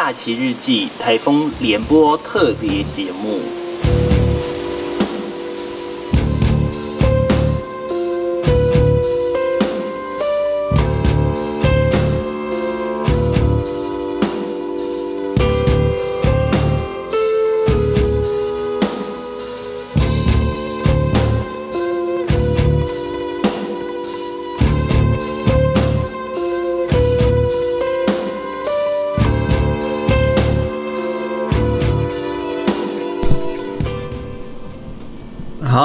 假期日记台风联播特别节目。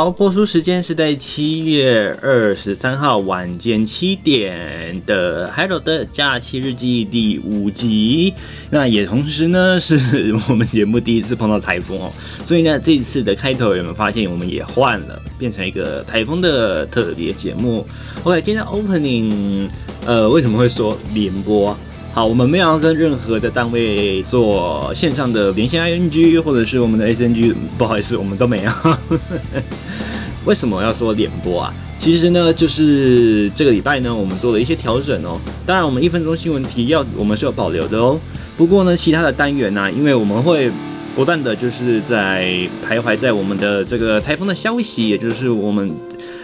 好，播出时间是在七月二十三号晚间七点的《Hello 的假期日记》第五集。那也同时呢，是我们节目第一次碰到台风哦，所以呢，这一次的开头有没有发现我们也换了，变成一个台风的特别节目？OK，今天 Opening，呃，为什么会说联播？好，我们没有要跟任何的单位做线上的连线 ING，或者是我们的 SNG，不好意思，我们都没有。为什么要说联播啊？其实呢，就是这个礼拜呢，我们做了一些调整哦。当然，我们一分钟新闻提要，我们是有保留的哦。不过呢，其他的单元呢、因为我们会不断的就是在徘徊在我们的这个台风的消息，也就是我们。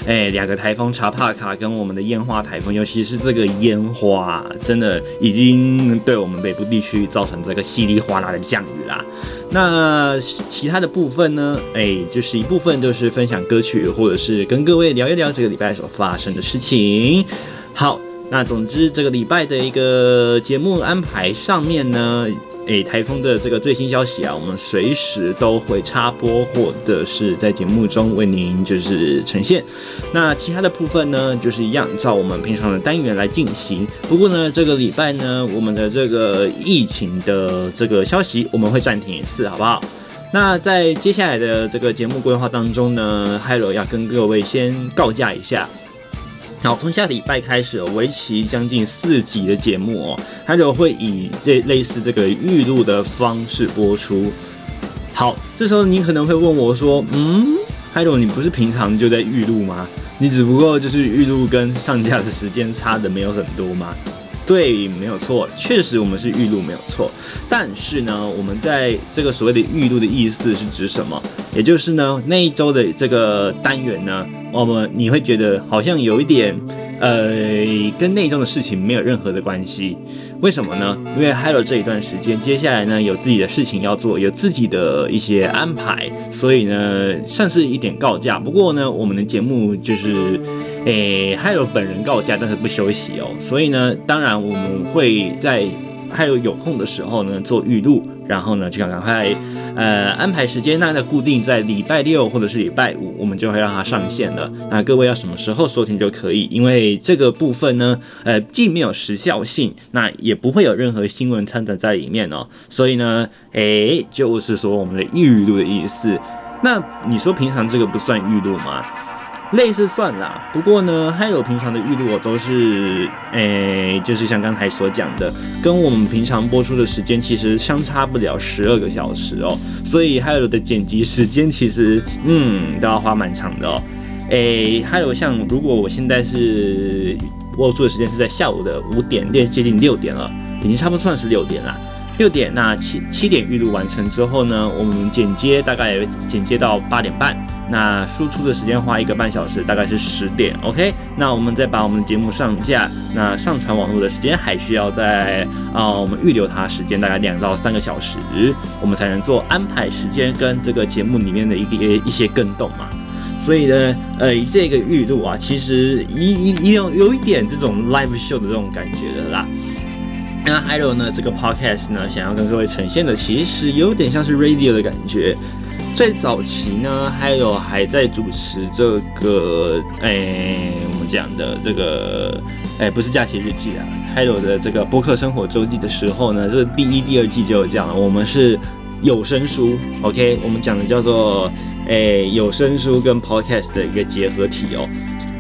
哎，两个台风查帕卡跟我们的烟花台风，尤其是这个烟花，真的已经对我们北部地区造成这个稀里哗啦的降雨啦。那其他的部分呢？哎，就是一部分就是分享歌曲，或者是跟各位聊一聊这个礼拜所发生的事情。好。那总之，这个礼拜的一个节目安排上面呢，诶，台风的这个最新消息啊，我们随时都会插播，或者是在节目中为您就是呈现。那其他的部分呢，就是一样照我们平常的单元来进行。不过呢，这个礼拜呢，我们的这个疫情的这个消息，我们会暂停一次，好不好？那在接下来的这个节目规划当中呢，Hello 要跟各位先告假一下。好，从下礼拜开始，为期将近四集的节目哦，它就会以这类似这个预录的方式播出。好，这时候你可能会问我说：“嗯嗨龙你不是平常就在预录吗？你只不过就是预录跟上架的时间差的没有很多吗？”对，没有错，确实我们是预录没有错。但是呢，我们在这个所谓的预录的意思是指什么？也就是呢，那一周的这个单元呢。我们你会觉得好像有一点，呃，跟内政的事情没有任何的关系。为什么呢？因为还有这一段时间，接下来呢有自己的事情要做，有自己的一些安排，所以呢算是一点告假。不过呢，我们的节目就是，诶，还有本人告假，但是不休息哦。所以呢，当然我们会在。还有有空的时候呢，做预录，然后呢，就赶快呃安排时间，那在固定在礼拜六或者是礼拜五，我们就会让它上线了。那各位要什么时候收听就可以，因为这个部分呢，呃，既没有时效性，那也不会有任何新闻掺杂在里面哦。所以呢，诶，就是说我们的预录的意思。那你说平常这个不算预录吗？类似算啦，不过呢，还有平常的预录我都是，诶、就是像刚才所讲的，跟我们平常播出的时间其实相差不了十二个小时哦，所以还有的剪辑时间其实，嗯，都要花蛮长的哦。诶、还有像如果我现在是播出的时间是在下午的五点，接接近六点了，已经差不多算是六点了。六点，那七七点预录完成之后呢，我们剪接大概剪接到八点半，那输出的时间花一个半小时，大概是十点。OK，那我们再把我们的节目上架，那上传网络的时间还需要在啊、我们预留它时间大概两到三个小时，我们才能做安排时间跟这个节目里面的一些一些更动嘛。所以呢，呃，这个预录啊，其实一一有有一点这种 live show 的这种感觉的啦。那还有呢，这个 podcast 呢，想要跟各位呈现的，其实有点像是 radio 的感觉。最早期呢，还有还在主持这个，哎，我们讲的这个，哎，不是假期日记啊，还有的这个播客生活周记的时候呢，这第一、第二季就有讲，我们是有声书，OK，我们讲的叫做，哎，有声书跟 podcast 的一个结合体哦。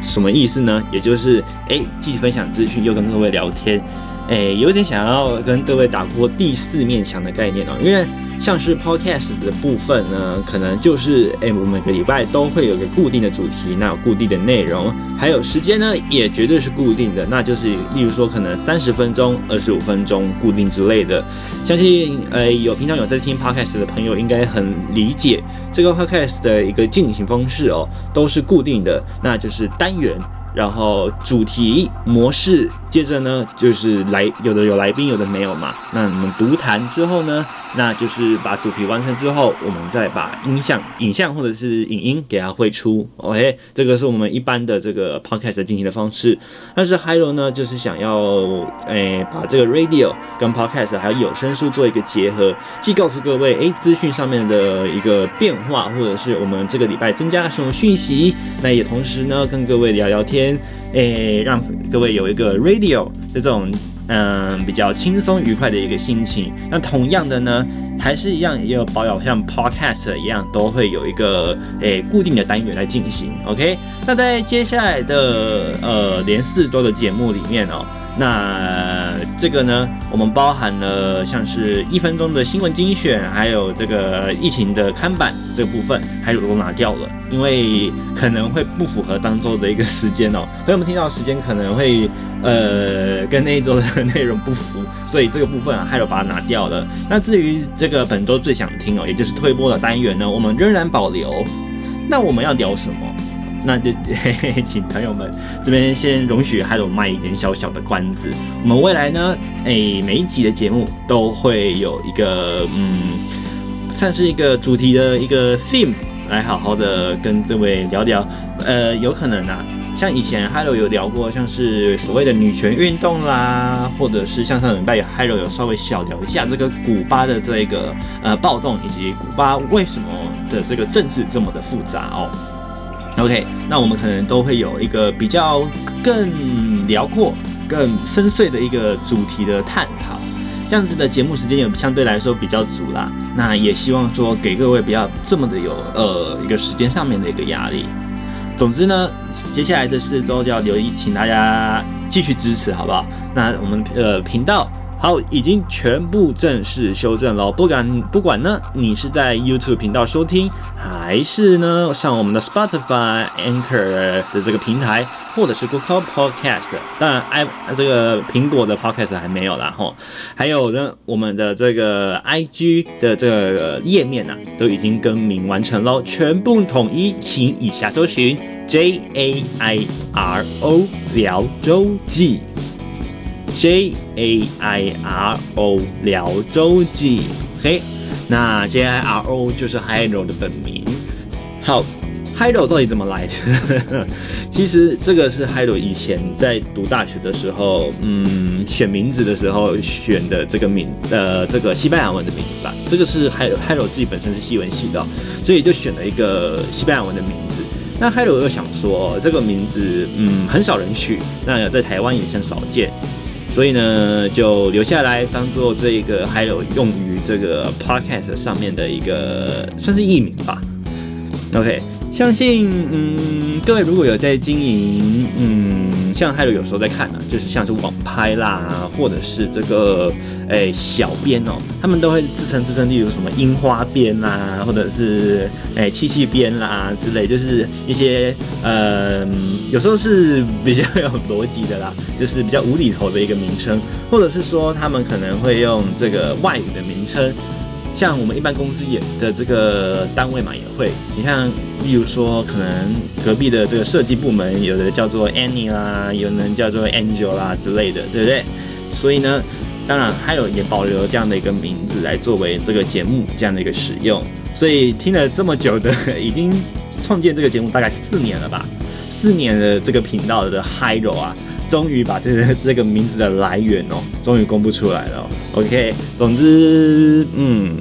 什么意思呢？也就是，哎，既分享资讯，又跟各位聊天。诶，有点想要跟各位打破第四面墙的概念哦，因为像是 podcast 的部分呢，可能就是诶，我每个礼拜都会有个固定的主题，那有固定的内容，还有时间呢，也绝对是固定的，那就是例如说可能三十分钟、二十五分钟固定之类的。相信诶，有平常有在听 podcast 的朋友应该很理解这个 podcast 的一个进行方式哦，都是固定的，那就是单元。然后主题模式，接着呢就是来有的有来宾，有的没有嘛。那我们独谈之后呢，那就是把主题完成之后，我们再把音像、影像或者是影音给它汇出。OK，这个是我们一般的这个 podcast 进行的方式。但是 Hiro 呢，就是想要诶、把这个 radio 跟 podcast 还有有声书做一个结合，既告诉各位诶资讯上面的一个变化，或者是我们这个礼拜增加了什么讯息，那也同时呢跟各位聊聊天。诶，让各位有一个 radio 这种嗯比较轻松愉快的一个心情。那同样的呢，还是一样也有保有像 podcast 一样，都会有一个诶固定的单元来进行。OK，那在接下来的呃连四周的节目里面哦。那这个呢，我们包含了像是一分钟的新闻精选，还有这个疫情的看板这个部分，还有都拿掉了，因为可能会不符合当周的一个时间哦。所以我们听到时间可能会呃跟那一周的内容不符，所以这个部分还有把它拿掉了。那至于这个本周最想听哦，也就是推播的单元呢，我们仍然保留。那我们要聊什么？那就嘿嘿，请朋友们这边先容许还有卖一点小小的关子。我们未来呢，诶、每一集的节目都会有一个嗯，算是一个主题的一个 theme，来好好的跟各位聊聊。呃，有可能啊，像以前 Hiro 有聊过，像是所谓的女权运动啦，或者是像上礼拜 Hiro 有稍微小聊一下这个古巴的这个呃暴动，以及古巴为什么的这个政治这么的复杂哦。OK，那我们可能都会有一个比较更辽阔、更深邃的一个主题的探讨，这样子的节目时间也相对来说比较足啦。那也希望说给各位不要这么的有呃一个时间上面的一个压力。总之呢，接下来这四周就要留意，请大家继续支持，好不好？那我们呃频道。好，已经全部正式修正了。不管不管呢，你是在 YouTube 频道收听，还是呢上我们的 Spotify Anchor 的这个平台，或者是 Google Podcast，当然 i 这个苹果的 Podcast 还没有啦吼。还有呢，我们的这个 IG 的这个页面呢、都已经更名完成了，全部统一，请以下搜寻 J A I R O 聊周记。J A I R O 聊周记，OK，那 J I R O 就是 Hiro 的本名。好，Hiro 到底怎么来的？其实这个是 Hiro 以前在读大学的时候，嗯，选名字的时候选的这个名，呃，这个西班牙文的名字吧。这个是 Hiro Hiro 自己本身是西文系的，所以就选了一个西班牙文的名字。那 Hiro 又想说，这个名字，嗯，很少人取，那在台湾也算少见。所以呢，就留下来当做这一个，还有用于这个 podcast 上面的一个算是艺名吧。OK，相信嗯，各位如果有在经营嗯。像还有有时候在看呢、啊，就是像是网拍啦，或者是这个诶、小编哦，他们都会自称自称，例如什么樱花编啦，或者是诶、欸、七夕编啦之类，就是一些呃有时候是比较有逻辑的啦，就是比较无厘头的一个名称，或者是说他们可能会用这个外语的名称。像我们一般公司也的这个单位嘛，也会，你看，例如说，可能隔壁的这个设计部门，有的叫做 Annie 啦，有人叫做 Angel 啦之类的，对不对？所以呢，当然还有也保留这样的一个名字来作为这个节目这样的一个使用。所以听了这么久的，已经创建这个节目大概四年了吧，四年的这个频道的 Hiro 啊。终于把这个这个名字的来源哦，终于公布出来了。OK，总之，嗯，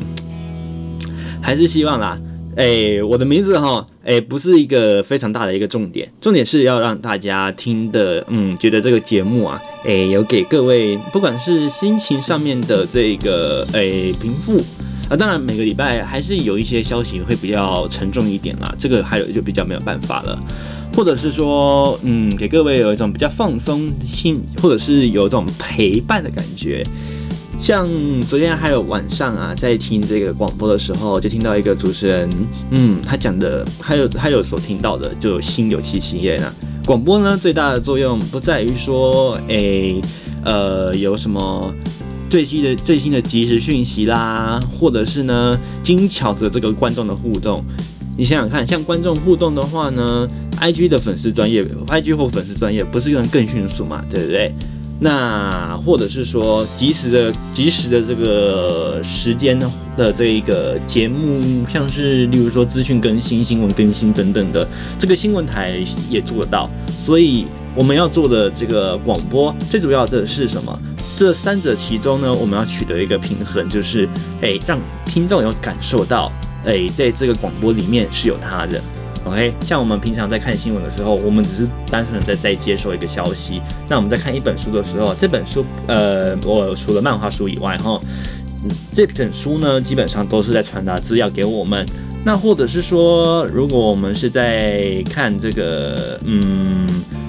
还是希望啦。哎，我的名字哈，哎，不是一个非常大的一个重点，重点是要让大家听的，嗯，觉得这个节目啊，哎，有给各位不管是心情上面的这个哎平复啊，当然每个礼拜还是有一些消息会比较沉重一点啦，这个还有就比较没有办法了。或者是说，嗯，给各位有一种比较放松心，或者是有一种陪伴的感觉。像昨天还有晚上啊，在听这个广播的时候，就听到一个主持人，嗯，他讲的，还有还有所听到的，就心有戚戚焉啊。广播呢，最大的作用不在于说，诶、呃，有什么最新的最新的即时讯息啦，或者是呢，精巧的这个观众的互动。你想想看，像观众互动的话呢，IG 的粉丝专业，IG 或粉丝专业，不是更更迅速嘛，对不对？那或者是说及时的及时的这个时间的这一个节目，像是例如说资讯更新、新闻更新等等的，这个新闻台也做得到。所以我们要做的这个广播，最主要的是什么？这三者其中呢，我们要取得一个平衡，就是诶，让听众有感受到，诶，在这个广播里面是有他的。OK，像我们平常在看新闻的时候，我们只是单纯的在在接受一个消息。那我们在看一本书的时候，这本书，呃，我除了漫画书以外，哈，这本书呢，基本上都是在传达资料给我们。那或者是说，如果我们是在看这个，嗯，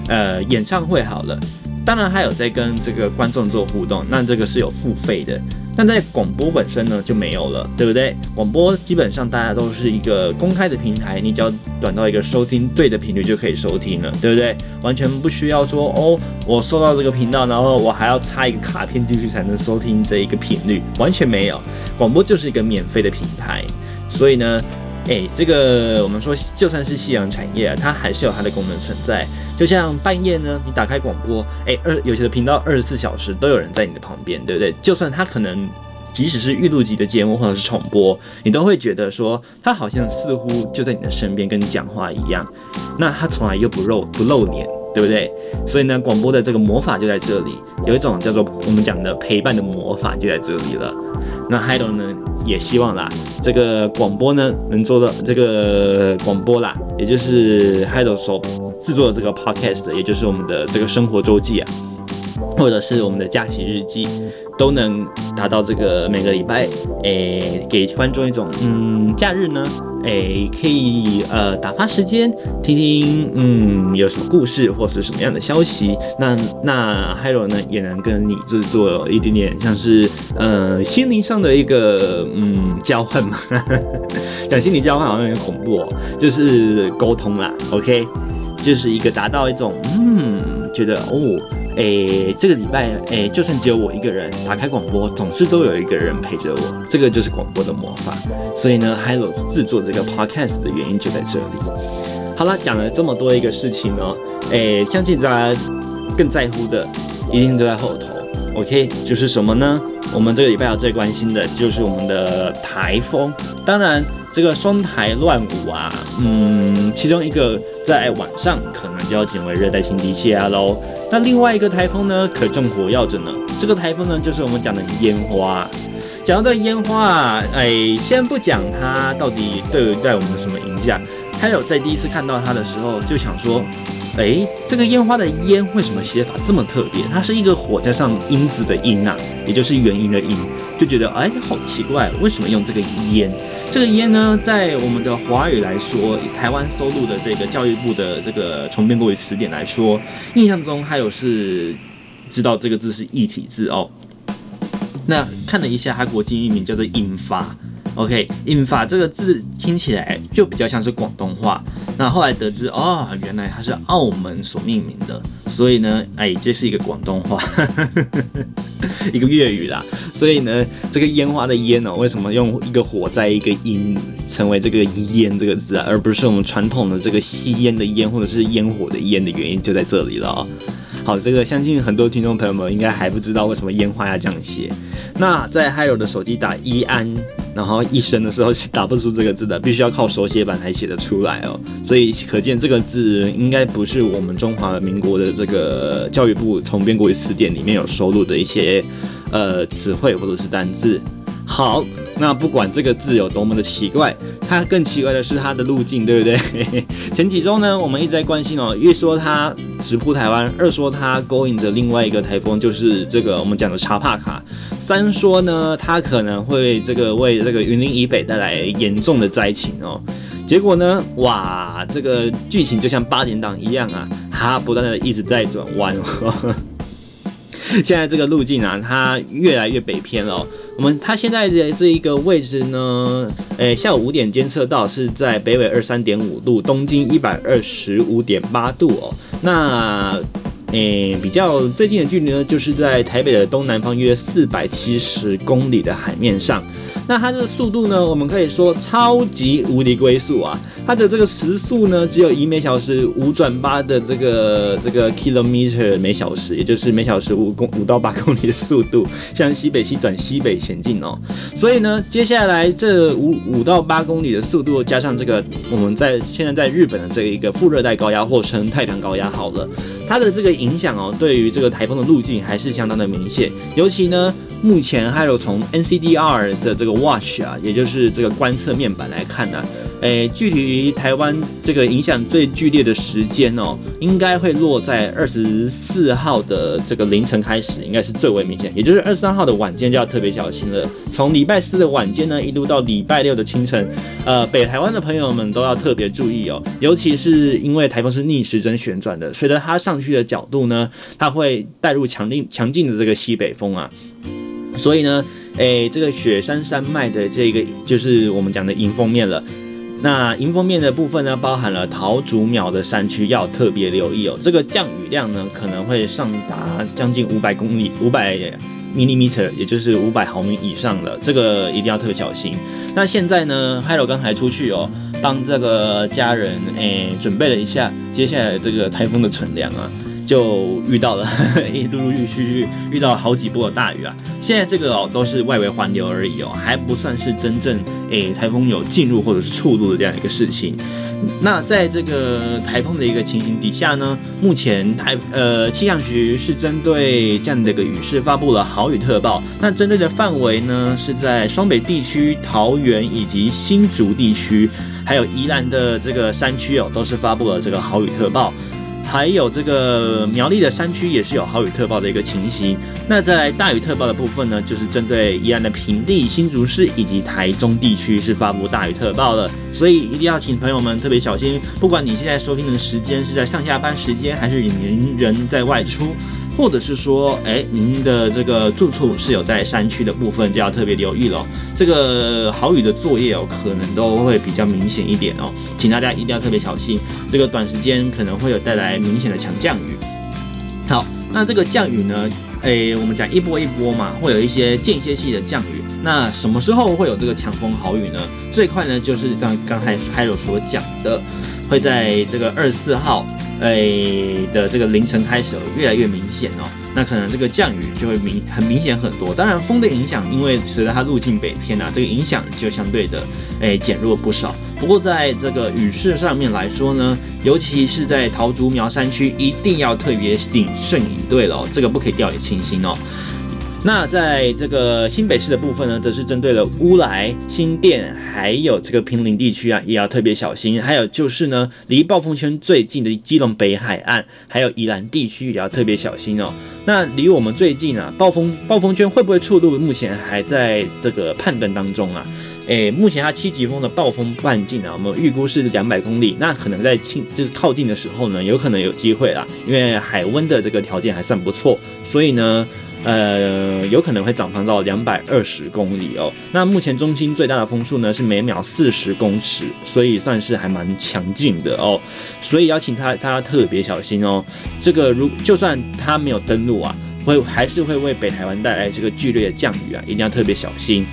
呃，演唱会好了，当然还有在跟这个观众做互动，那这个是有付费的。但在广播本身呢，就没有了，对不对？广播基本上大家都是一个公开的平台，你只要转到一个收听对的频率就可以收听了，对不对？完全不需要说哦，我收到这个频道，然后我还要插一个卡片进去才能收听这一个频率，完全没有。广播就是一个免费的平台，所以呢。哎，这个我们说，就算是夕阳产业啊，它还是有它的功能存在。就像半夜呢，你打开广播，哎，二有些的频道二十四小时都有人在你的旁边，对不对？就算它可能即使是预录级的节目或者是重播，你都会觉得说，它好像似乎就在你的身边跟你讲话一样。那它从来又不露不露脸，对不对？所以呢，广播的这个魔法就在这里，有一种叫做我们讲的陪伴的魔法就在这里了。那还有呢？也希望啦，这个广播呢能做到这个广播啦，也就是 Hido 所制作的这个 Podcast，也就是我们的这个生活周记啊，或者是我们的假期日记，都能达到这个每个礼拜，诶、欸，给观众一种嗯，假日呢。哎，可以呃打发时间，听听嗯有什么故事或是什么样的消息。那那 Hido 呢也能跟你就是做一点点像是呃心灵上的一个嗯交换嘛。讲心理交换好像有点恐怖哦，就是沟通啦。OK，就是一个达到一种嗯觉得哦。诶、这个礼拜，诶、就算只有我一个人打开广播，总是都有一个人陪着我，这个就是广播的魔法。所以呢还有制作这个 podcast 的原因就在这里。好了，讲了这么多一个事情呢，诶、相信大家更在乎的一定都在后头。OK，就是什么呢？我们这个礼拜要最关心的就是我们的台风。当然。这个双台乱舞啊，嗯，其中一个在晚上可能就要减为热带性低气压喽。那另外一个台风呢，可正火药着呢。这个台风呢，就是我们讲的烟花。讲到这个烟花啊，哎，先不讲它到底对不对我们什么影响。还有在第一次看到它的时候，就想说，哎，这个烟花的烟为什么写法这么特别？它是一个火加上音字的音呐、啊，也就是元音的音，就觉得哎，好奇怪，为什么用这个烟？这个烟呢，在我们的华语来说，台湾收录的这个教育部的这个重编国语词典来说，印象中还有是知道这个字是异体字哦。那看了一下，它国际译名叫做英法。OK，引法这个字听起来就比较像是广东话。那后来得知，哦，原来它是澳门所命名的。所以呢，哎，这是一个广东话，一个粤语啦。所以呢，这个烟花的烟哦，为什么用一个火在一个音，成为这个烟这个字啊，而不是我们传统的这个吸烟的烟或者是烟火的烟的原因就在这里了哦。好，这个相信很多听众朋友们应该还不知道为什么烟花要这样写。那在 HIRO 的手机打一安。然后一声的时候是打不出这个字的，必须要靠手写板才写得出来哦。所以可见这个字应该不是我们中华民国的这个教育部重编国语词典里面有收录的一些呃词汇或者是单字。好，那不管这个字有多么的奇怪，它更奇怪的是它的路径，对不对？前几周呢，我们一直在关心哦，一说它直扑台湾，二说它勾引着另外一个台风，就是这个我们讲的查帕卡。三说呢，它可能会这个为这个云林以北带来严重的灾情哦。结果呢，哇，这个剧情就像八点档一样啊，它不断的一直在转弯。现在这个路径啊，它越来越北偏了。我们它现在的这一个位置呢，诶，下午五点监测到是在北纬二三点五度，东经一百二十五点八度哦。那诶，比较最近的距离呢，就是在台北的东南方约四百七十公里的海面上。那它这个速度呢，我们可以说超级无敌龟速啊！它的这个时速呢，只有以每小时五转八的这个这个 kilometer 每小时，也就是每小时五公五到八公里的速度，向西北西转西北前进哦。所以呢，接下来这五五到八公里的速度，加上这个我们在现在在日本的这一个副热带高压或称太平洋高压，好了，它的这个影响哦，对于这个台风的路径还是相当的明显，尤其呢。目前还有从 NCDR 的这个 Watch 啊，也就是这个观测面板来看呢、诶，距离台湾这个影响最剧烈的时间哦，应该会落在二十四号的这个凌晨开始，应该是最为明显，也就是二十三号的晚间就要特别小心了。从礼拜四的晚间呢，一路到礼拜六的清晨，呃，北台湾的朋友们都要特别注意哦，尤其是因为台风是逆时针旋转的，随着它上去的角度呢，它会带入强力强劲的这个西北风啊。所以呢，诶，这个雪山山脉的这个就是我们讲的迎风面了。那迎风面的部分呢，包含了桃竹苗的山区，要特别留意哦。这个降雨量呢，可能会上达将近五百公里，五百 millimeter，也就是五百毫米以上了，这个一定要特别小心。那现在呢，Hello 刚才出去哦，帮这个家人诶准备了一下接下来这个台风的存粮啊。就遇到了，一陆陆续续遇到好几波的大雨啊！现在这个哦都是外围环流而已哦，还不算是真正诶台风有进入或者是触入的这样一个事情。那在这个台风的一个情形底下呢，目前台呃气象局是针对这样的一个雨势发布了豪雨特报。那针对的范围呢是在双北地区、桃园以及新竹地区，还有宜兰的这个山区哦，都是发布了这个豪雨特报。还有这个苗栗的山区也是有豪雨特报的一个情形。那在大雨特报的部分呢，就是针对宜兰的平地、新竹市以及台中地区是发布大雨特报的，所以一定要请朋友们特别小心。不管你现在收听的时间是在上下班时间，还是您人在外出。或者是说，哎，您的这个住处是有在山区的部分，就要特别留意了。这个豪雨的作业哦，可能都会比较明显一点哦，请大家一定要特别小心。这个短时间可能会有带来明显的强降雨。好，那这个降雨呢，哎，我们讲一波一波嘛，会有一些间歇性的降雨。那什么时候会有这个强风豪雨呢？最快呢，就是刚刚才还有所讲的，会在这个二十四号。哎的这个凌晨开始越来越明显哦，那可能这个降雨就会明很明显很多。当然风的影响，因为随着它路径北偏啊，这个影响就相对的哎减弱不少。不过在这个雨势上面来说呢，尤其是在桃竹苗山区，一定要特别谨慎以对了，这个不可以掉以轻心哦。那在这个新北市的部分呢，则是针对了乌来、新店，还有这个平林地区啊，也要特别小心。还有就是呢，离暴风圈最近的基隆北海岸，还有宜兰地区也要特别小心哦。那离我们最近啊，暴风暴风圈会不会触入？目前还在这个判断当中啊。诶，目前它七级风的暴风半径啊，我们预估是两百公里。那可能在近就是靠近的时候呢，有可能有机会啦，因为海温的这个条件还算不错，所以呢。呃，有可能会涨到两百二十公里哦。那目前中心最大的风速呢是每秒四十公尺，所以算是还蛮强劲的哦。所以邀请他大家特别小心哦。这个如就算它没有登陆啊，会还是会为北台湾带来这个剧烈的降雨啊，一定要特别小心。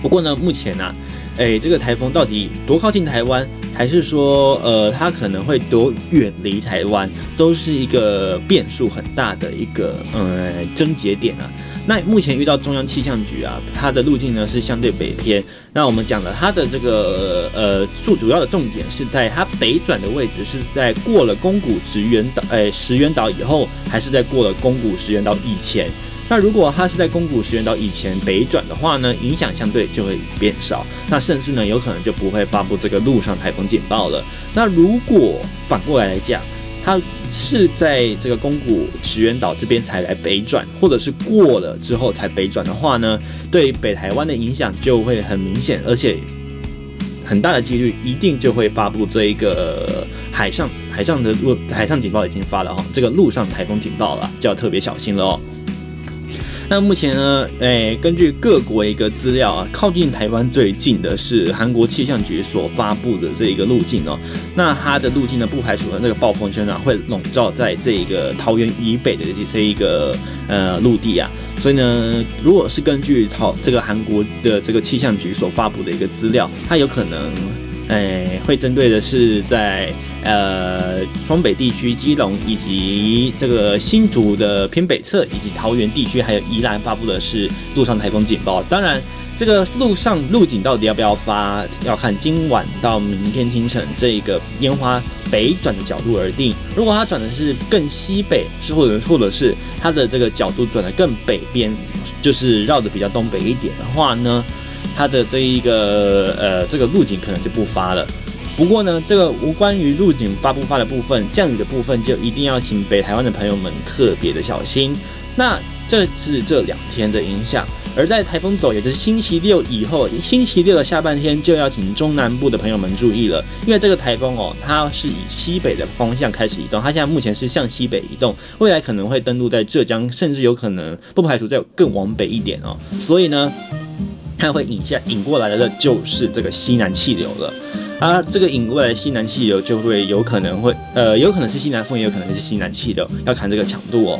不过呢，目前呢、啊，诶，这个台风到底多靠近台湾？还是说，呃，它可能会多远离台湾，都是一个变数很大的一个呃症结点啊。那目前遇到中央气象局啊，它的路径呢是相对北偏。那我们讲了它的这个呃，主主要的重点是在它北转的位置是在过了宫古石原岛，哎，石原岛以后，还是在过了宫古石原岛以前？那如果它是在宫古石原岛以前北转的话呢，影响相对就会变少，那甚至呢有可能就不会发布这个陆上台风警报了。那如果反过来来讲，它是在这个宫古石原岛这边才来北转，或者是过了之后才北转的话呢，对北台湾的影响就会很明显，而且很大的几率一定就会发布这一个海上海上的陆海上警报已经发了哈，这个陆上台风警报了，就要特别小心了哦。那目前呢，诶、根据各国一个资料啊，靠近台湾最近的是韩国气象局所发布的这一个路径哦。那它的路径呢，不排除呢那个暴风圈啊会笼罩在这一个桃园以北的这一个呃陆地啊。所以呢，如果是根据桃这个韩国的这个气象局所发布的一个资料，它有可能诶、会针对的是在。呃，双北地区、基隆以及这个新竹的偏北侧，以及桃园地区，还有宜兰发布的是陆上台风警报。当然，这个陆上陆警到底要不要发，要看今晚到明天清晨这个烟花北转的角度而定。如果它转的是更西北，是或者或者是它的这个角度转的更北边，就是绕的比较东北一点的话呢，它的这一个呃这个路径可能就不发了。不过呢，这个无关于路径发不发的部分，降雨的部分就一定要请北台湾的朋友们特别的小心。那这是这两天的影响，而在台风走，也就是星期六以后，星期六的下半天就要请中南部的朋友们注意了，因为这个台风哦，它是以西北的方向开始移动，它现在目前是向西北移动，未来可能会登陆在浙江，甚至有可能不排除再更往北一点哦。所以呢，它会引下引过来的就是这个西南气流了。啊，这个引过来西南气流就会有可能会，呃，有可能是西南风，也有可能是西南气流，要看这个强度哦。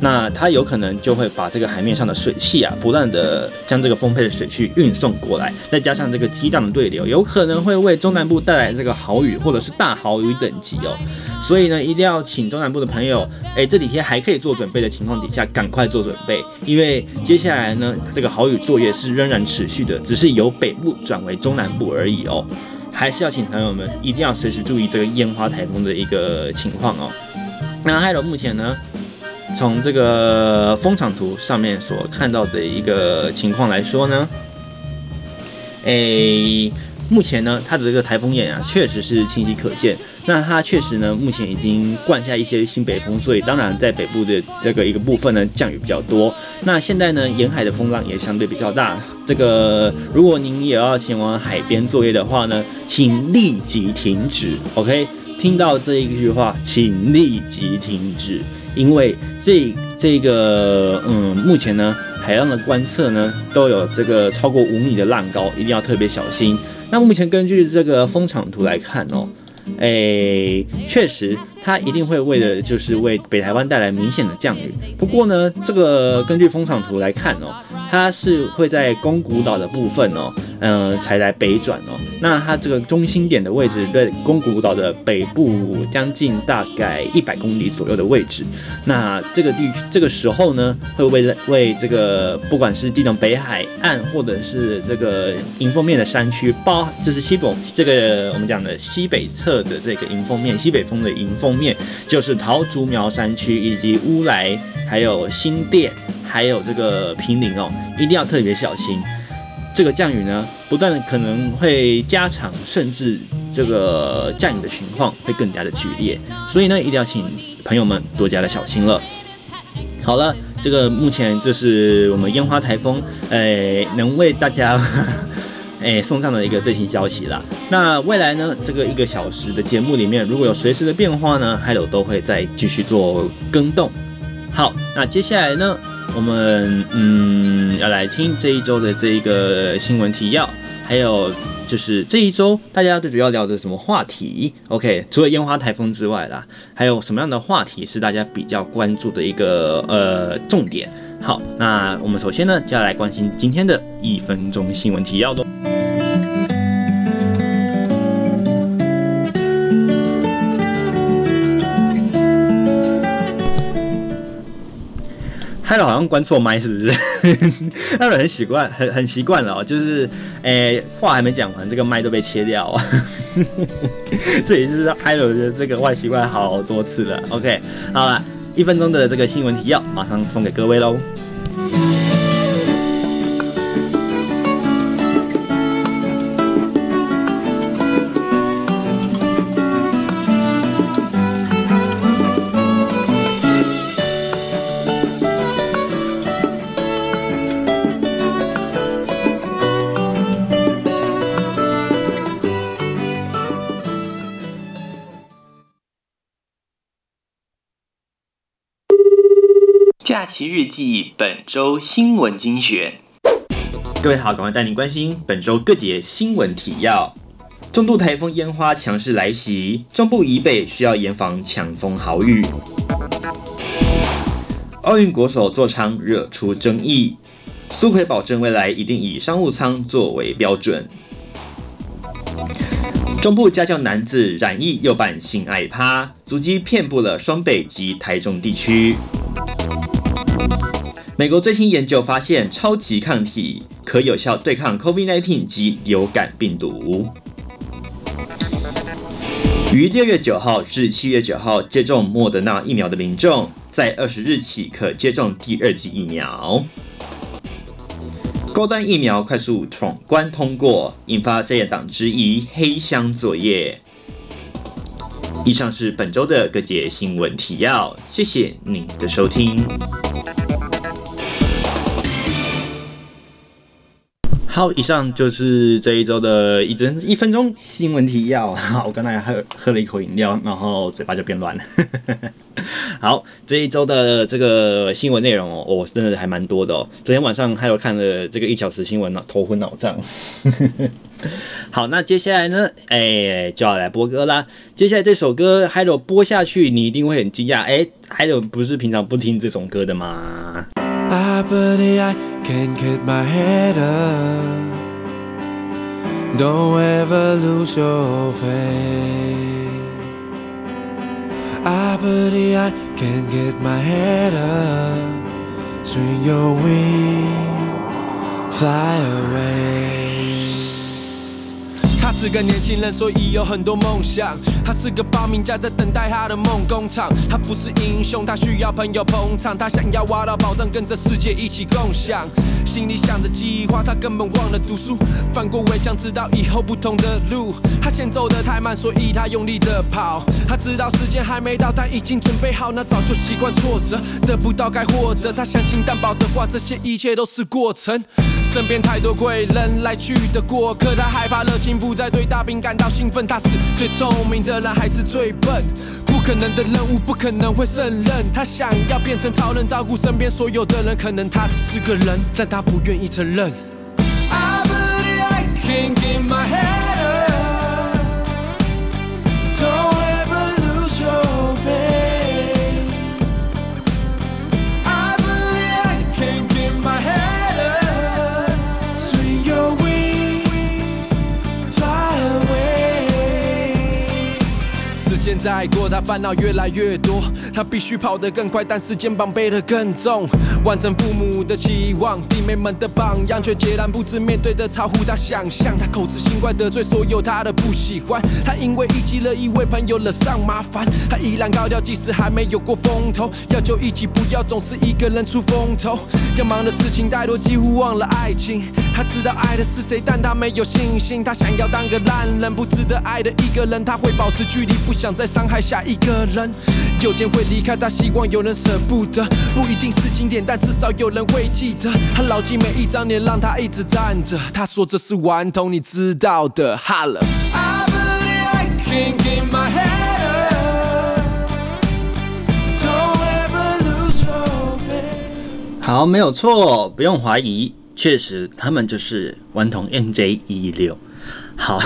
那它有可能就会把这个海面上的水汽啊，不断的将这个丰沛的水汽运送过来，再加上这个激荡的对流，有可能会为中南部带来这个豪雨或者是大豪雨等级哦。所以呢，一定要请中南部的朋友，哎，这几天还可以做准备的情况底下，赶快做准备，因为接下来呢，这个豪雨作业是仍然持续的，只是由北部转为中南部而已哦。还是要请朋友们一定要随时注意这个烟花台风的一个情况哦。那还有目前呢，从这个风场图上面所看到的一个情况来说呢，诶，目前呢它的这个台风眼啊确实是清晰可见。那它确实呢，目前已经灌下一些新北风，所以当然在北部的这个一个部分呢，降雨比较多。那现在呢，沿海的风浪也相对比较大。这个如果您也要前往海边作业的话呢，请立即停止。OK，听到这一句话，请立即停止，因为这这个嗯，目前呢，海浪的观测呢都有这个超过五米的浪高，一定要特别小心。那目前根据这个风场图来看哦。诶，确实，它一定会为了就是为北台湾带来明显的降雨。不过呢，这个根据风场图来看哦，它是会在宫古岛的部分哦。嗯，才来北转哦。那它这个中心点的位置在宫古岛的北部，将近大概一百公里左右的位置。那这个地区这个时候呢，会为为这个不管是基隆北海岸，或者是这个迎风面的山区，包就是西北这个我们讲的西北侧的这个迎风面，西北风的迎风面，就是桃竹苗山区以及乌来，还有新店，还有这个平林哦，一定要特别小心。这个降雨呢，不断可能会加长，甚至这个降雨的情况会更加的剧烈，所以呢，一定要请朋友们多加的小心了。好了，这个目前这是我们烟花台风，诶，能为大家诶 送上的一个最新消息了。那未来呢，这个一个小时的节目里面，如果有随时的变化呢还有都会再继续做更动。好，那接下来呢，我们嗯要来听这一周的这一个新闻提要，还有就是这一周大家最主要聊的什么话题？OK，除了烟花台风之外啦，还有什么样的话题是大家比较关注的一个呃重点？好，那我们首先呢就要来关心今天的一分钟新闻提要喽。开了好像关错麦是不是？他们很习惯，很很习惯了哦。就是，诶、话还没讲完，这个麦都被切掉啊。这也就是开了的这个坏习惯好多次了。OK，好了，一分钟的这个新闻提要，马上送给各位喽。假期日记本周新闻精选。各位好，赶快带您关心本周各节新闻提要。重度台风烟花强势来袭，中部以北需要严防强风豪雨。奥运国手座舱惹出争议，苏奎保证未来一定以商务舱作为标准。中部家教男子染疫又办性爱趴，足迹遍布了双北及台中地区。美国最新研究发现，超级抗体可有效对抗 COVID-19 及流感病毒。于六月九号至七月九号接种莫德纳疫苗的民众，在二十日起可接种第二剂疫苗。高端疫苗快速闯关通过，引发在野党质疑黑箱作业。以上是本周的各节新闻提要，谢谢您的收听。好，以上就是这一周的一针一分钟新闻提要。好，我刚才喝喝了一口饮料，然后嘴巴就变乱了。好，这一周的这个新闻内容哦，我真的还蛮多的哦。昨天晚上还有看了这个一小时新闻呢，头昏脑胀。好，那接下来呢，哎，就要来播歌啦。接下来这首歌还有播下去，你一定会很惊讶。哎，还有不是平常不听这种歌的吗？I believe I can get my head up. Don't ever lose your faith. Ah, I believe I can get my head up. Swing your wing, fly away. 是个年轻人，所以有很多梦想。他是个发明家，在等待他的梦工厂。他不是英雄，他需要朋友捧场。他想要挖到宝藏，跟这世界一起共享。心里想着计划，他根本忘了读书。翻过围墙，知道以后不同的路。他先走得太慢，所以他用力的跑。他知道时间还没到，但已经准备好。那早就习惯挫折，得不到该获得。他相信担保的话，这些一切都是过程。身边太多贵人来去的过客，他害怕热情不再对大兵感到兴奋。他是最聪明的人，还是最笨？不可能的任务，不可能会胜任。他想要变成超人，照顾身边所有的人。可能他只是个人，但他不愿意承认。I believe I can keep my head 现在过，他烦恼越来越多，他必须跑得更快，但是肩膀背得更重。完成父母的期望，弟妹们的榜样，却截然不知面对的超乎他想象。他口是心怪，得罪所有他的不喜欢。他因为一己乐意为朋友惹上麻烦，他依然高调，即使还没有过风头。要就一起，不要总是一个人出风头。要忙的事情太多，几乎忘了爱情。他知道爱的是谁，但他没有信心。他想要当个烂人，不值得爱的一个人。他会保持距离，不想再伤害下一个人。有天会离开，他希望有人舍不得，不一定是经典，但至少有人会记得。他牢记每一张脸，让他一直站着。他说这是顽童，你知道的。哈了。好，没有错，不用怀疑，确实他们就是顽童 MJ116。好，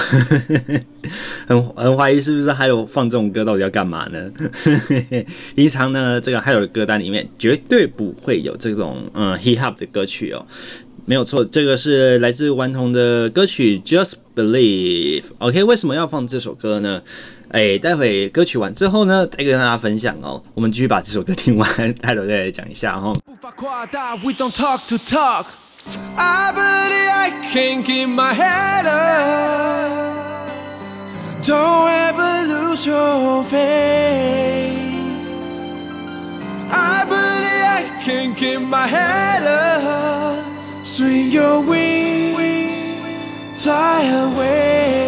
很很怀疑是不是还有放这种歌，到底要干嘛呢？平常呢，这个还有的歌单里面绝对不会有这种嗯 hip hop 的歌曲哦，没有错，这个是来自顽童的歌曲 Just Believe。OK，为什么要放这首歌呢？哎，待会歌曲完之后呢，再跟大家分享哦。我们继续把这首歌听完，待会再来讲一下哈。I believe I can keep my head up. Don't ever lose your faith. I believe I can keep my head up. Swing your wings, fly away.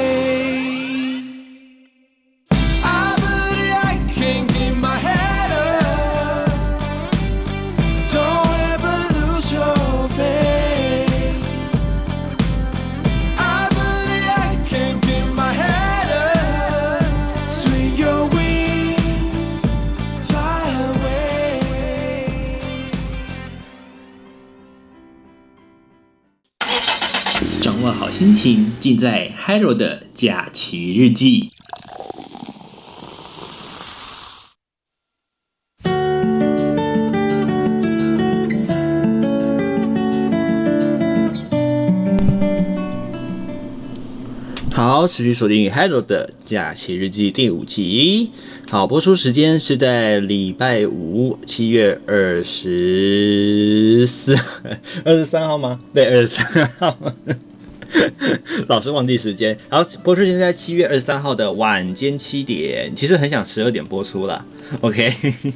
好心情，尽在 Hiro 的假期日记。好，持续锁定 Hiro 的假期日记第五集。好，播出时间是在礼拜五，七月二十四、二十三号吗？对，二十三号。老是忘记时间。然后，播出时间在七月二十三号的晚间七点。其实很想十二点播出了。OK，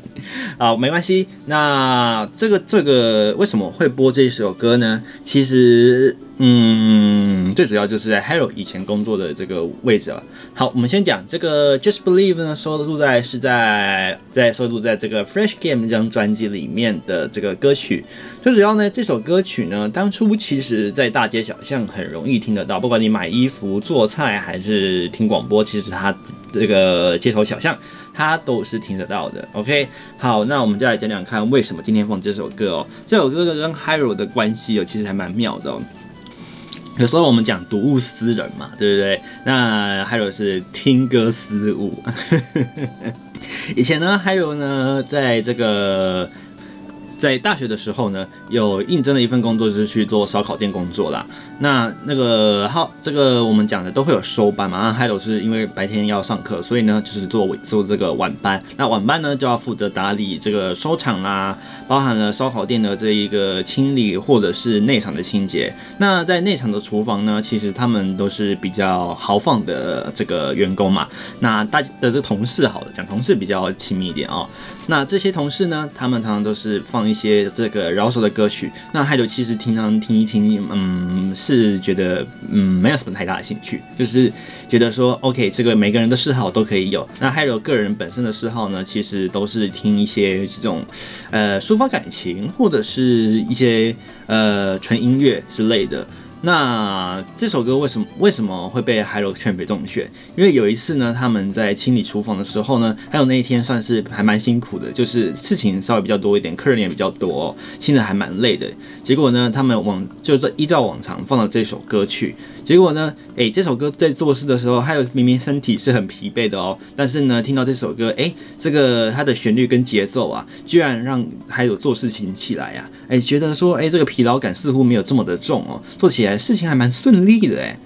好，没关系。那这个这个为什么会播这首歌呢？其实。嗯，最主要就是在 Haro 以前工作的这个位置了。好，我们先讲这个 Just Believe 呢，收录在是在在收录在这个 Fresh Game 这张专辑里面的这个歌曲。最主要呢，这首歌曲呢，当初其实在大街小巷很容易听得到，不管你买衣服、做菜还是听广播，其实它这个街头小巷他都是听得到的。OK，好，那我们就来讲讲看为什么今天放这首歌哦。这首歌跟 Hiro 的关系哦，其实还蛮妙的哦。有时候我们讲睹物思人嘛，对不对？那还有是听歌思物。以前呢，还有呢，在这个。在大学的时候呢，有应征了一份工作，就是去做烧烤店工作啦。那那个好，这个我们讲的都会有收班嘛。那还有是因为白天要上课，所以呢就是做做这个晚班。那晚班呢就要负责打理这个收场啦，包含了烧烤店的这一个清理或者是内场的清洁。那在内场的厨房呢，其实他们都是比较豪放的这个员工嘛。那大家的这个同事好了，讲同事比较亲密一点哦。那这些同事呢，他们常常都是放一些这个饶舌的歌曲，那还有其实平常听一听，嗯，是觉得嗯没有什么太大的兴趣，就是觉得说 OK，这个每个人的嗜好都可以有。那还有个人本身的嗜好呢，其实都是听一些这种呃抒发感情或者是一些呃纯音乐之类的。那这首歌为什么为什么会被 Hiro 劝培中选？因为有一次呢，他们在清理厨房的时候呢，还有那一天算是还蛮辛苦的，就是事情稍微比较多一点，客人也比较多哦，清的还蛮累的。结果呢，他们往就是依照往常放的这首歌曲。结果呢，诶，这首歌在做事的时候，还有明明身体是很疲惫的哦，但是呢，听到这首歌，诶，这个它的旋律跟节奏啊，居然让还有做事情起来呀，诶，觉得说，诶，这个疲劳感似乎没有这么的重哦，做起来事情还蛮顺利的诶。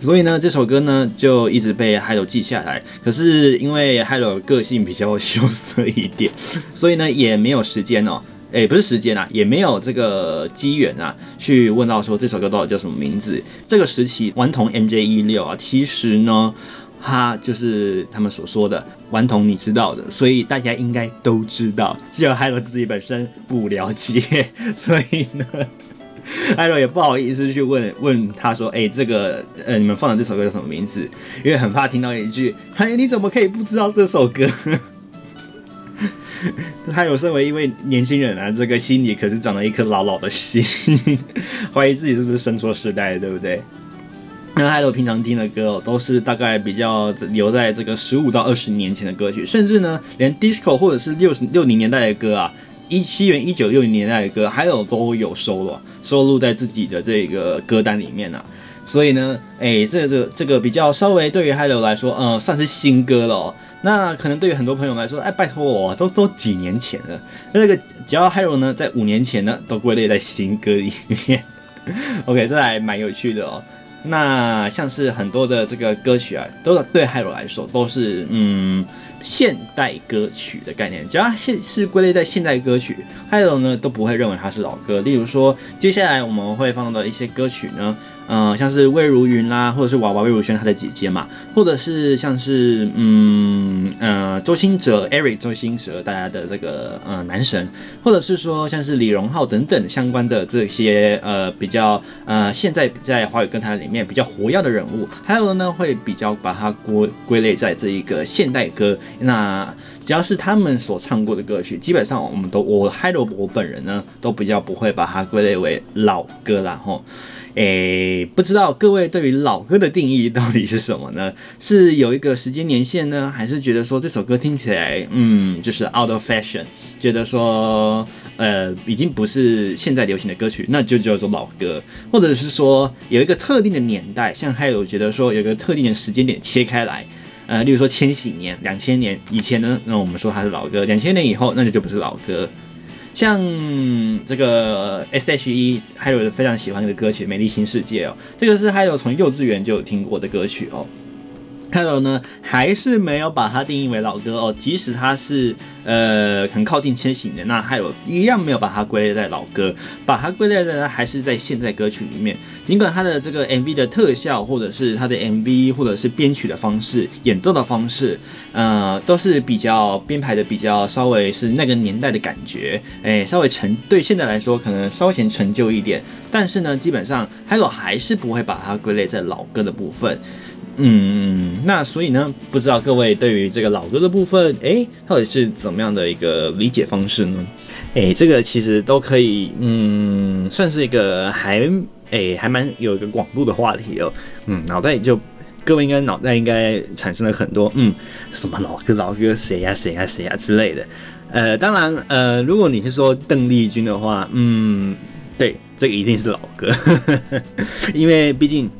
所以呢，这首歌呢就一直被 Hiro 记下来。可是因为 Hiro 个性比较羞涩一点，所以呢也没有时间哦。也、不是时间啊，也没有这个机缘啊，去问到说这首歌到底叫什么名字。这个时期，顽童 MJ16 啊，其实呢，他就是他们所说的顽童，你知道的，所以大家应该都知道。只有 Hiro 自己本身不了解，所以呢，Hiro 也不好意思去问问他说，哎、这个呃，你们放的这首歌叫什么名字？因为很怕听到一句，嘿，你怎么可以不知道这首歌？他有身为一位年轻人啊，这个心里可是长了一颗老老的心，怀疑自己是不是生错时代，对不对？那还有平常听的歌哦，都是大概比较留在这个十五到二十年前的歌曲，甚至呢，连 disco 或者是六十六零年代的歌啊，一七元一九六零年代的歌，还有都有收录收录在自己的这个歌单里面啊。所以呢，哎、这个、这个、这个比较稍微对于 Hiro 来说，嗯，算是新歌了、喔。那可能对于很多朋友来说，哎，拜托我，都都几年前了。那这个只要 Hiro 呢，在五年前呢，都归类在新歌里面。OK，这还蛮有趣的哦、那像是很多的这个歌曲啊，都对 Hiro 来说都是嗯。现代歌曲的概念，只要现是归类在现代歌曲，Hiro 呢都不会认为它是老歌。例如说，接下来我们会放到的一些歌曲呢，呃，像是魏如云啦，或者是娃娃魏如萱她的姐姐嘛，或者是像是嗯呃周兴哲 Eric 周兴哲大家的这个呃男神，或者是说像是李荣浩等等相关的这些呃比较呃现在在华语歌坛里面比较活跃的人物还有呢会比较把它归归类在这一个现代歌。那只要是他们所唱过的歌曲，基本上我们都我 Hyro 我本人呢都比较不会把它归类为老歌啦吼。诶，不知道各位对于老歌的定义到底是什么呢？是有一个时间年限呢，还是觉得说这首歌听起来，嗯，就是 out of fashion，觉得说，呃，已经不是现在流行的歌曲，那就叫做老歌，或者是说有一个特定的年代，像还有觉得说有一个特定的时间点切开来，呃，例如说千禧年、两千年以前呢，那我们说它是老歌，两千年以后那就就不是老歌。像这个 S.H.E 还有非常喜欢的歌曲《美丽新世界》哦，这个是还有从幼稚园就有听过的歌曲哦。还有呢，还是没有把它定义为老歌哦。即使它是呃很靠近千禧年，那还有一样没有把它归类在老歌，把它归类在还是在现在歌曲里面。尽管它的这个 MV 的特效，或者是它的 MV，或者是编曲的方式、演奏的方式，呃，都是比较编排的比较稍微是那个年代的感觉，哎，稍微成对现在来说可能稍显陈旧一点。但是呢，基本上还有还是不会把它归类在老歌的部分。嗯，那所以呢，不知道各位对于这个老歌的部分，诶，到底是怎么样的一个理解方式呢？诶，这个其实都可以，嗯，算是一个还，诶，还蛮有一个广度的话题哦。嗯，脑袋就各位应该脑袋应该产生了很多，嗯，什么老歌老歌谁呀谁呀谁呀之类的。呃，当然，呃，如果你是说邓丽君的话，嗯，对，这个一定是老歌，因为毕竟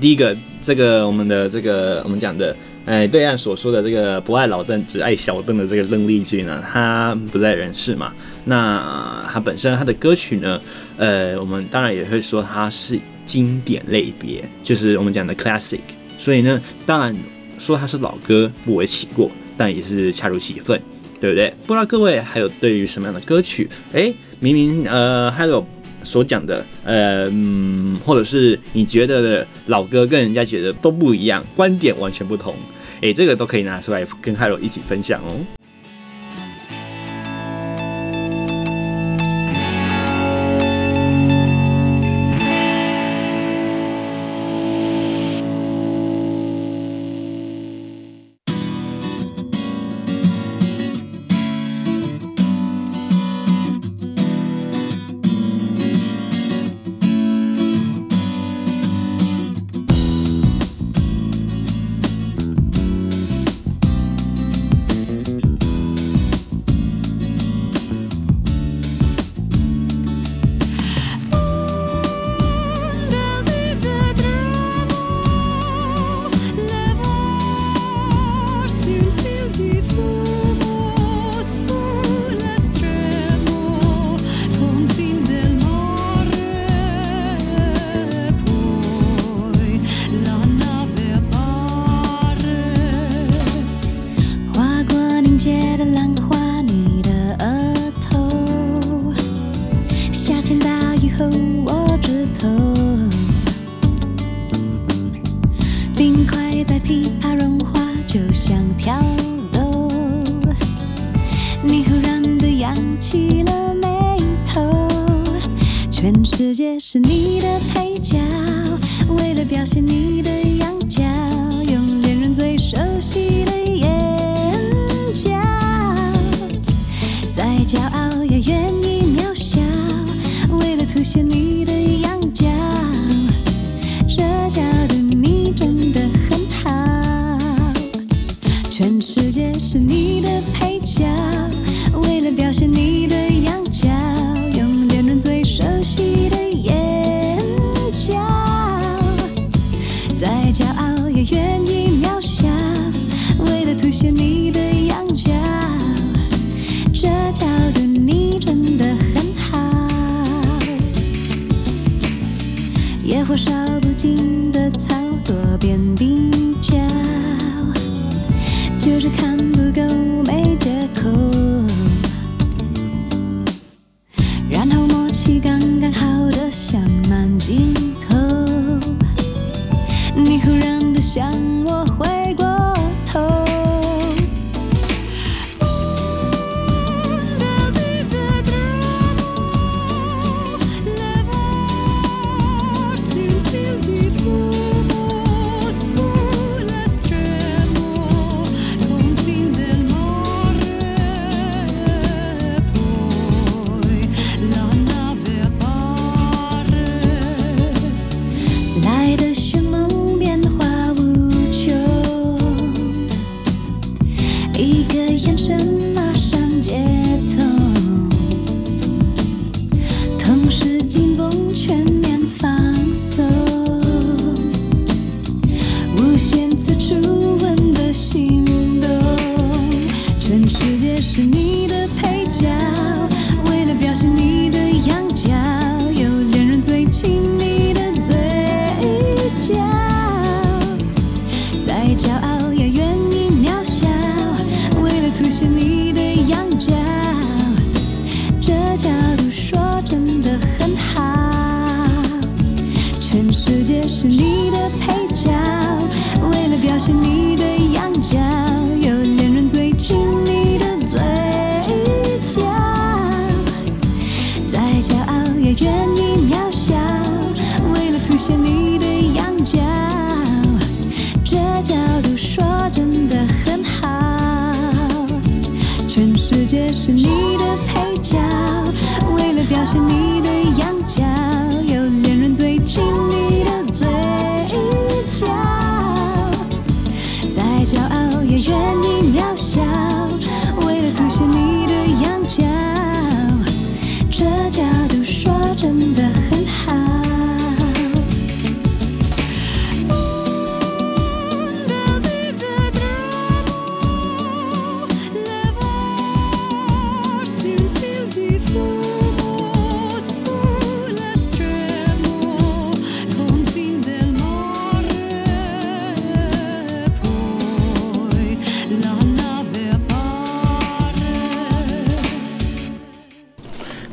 第一个。这个我们的这个我们讲的，哎，对岸所说的这个不爱老邓只爱小邓的这个邓丽君呢，她不在人世嘛。那她本身她的歌曲呢，呃，我们当然也会说她是经典类别，就是我们讲的 classic。所以呢，当然说它是老歌不为奇过，但也是恰如其分，对不对？不知道各位还有对于什么样的歌曲，哎，明明呃还有。所讲的，呃，嗯，或者是你觉得的老歌跟人家觉得都不一样，观点完全不同，诶，这个都可以拿出来跟 Hyro 一起分享哦。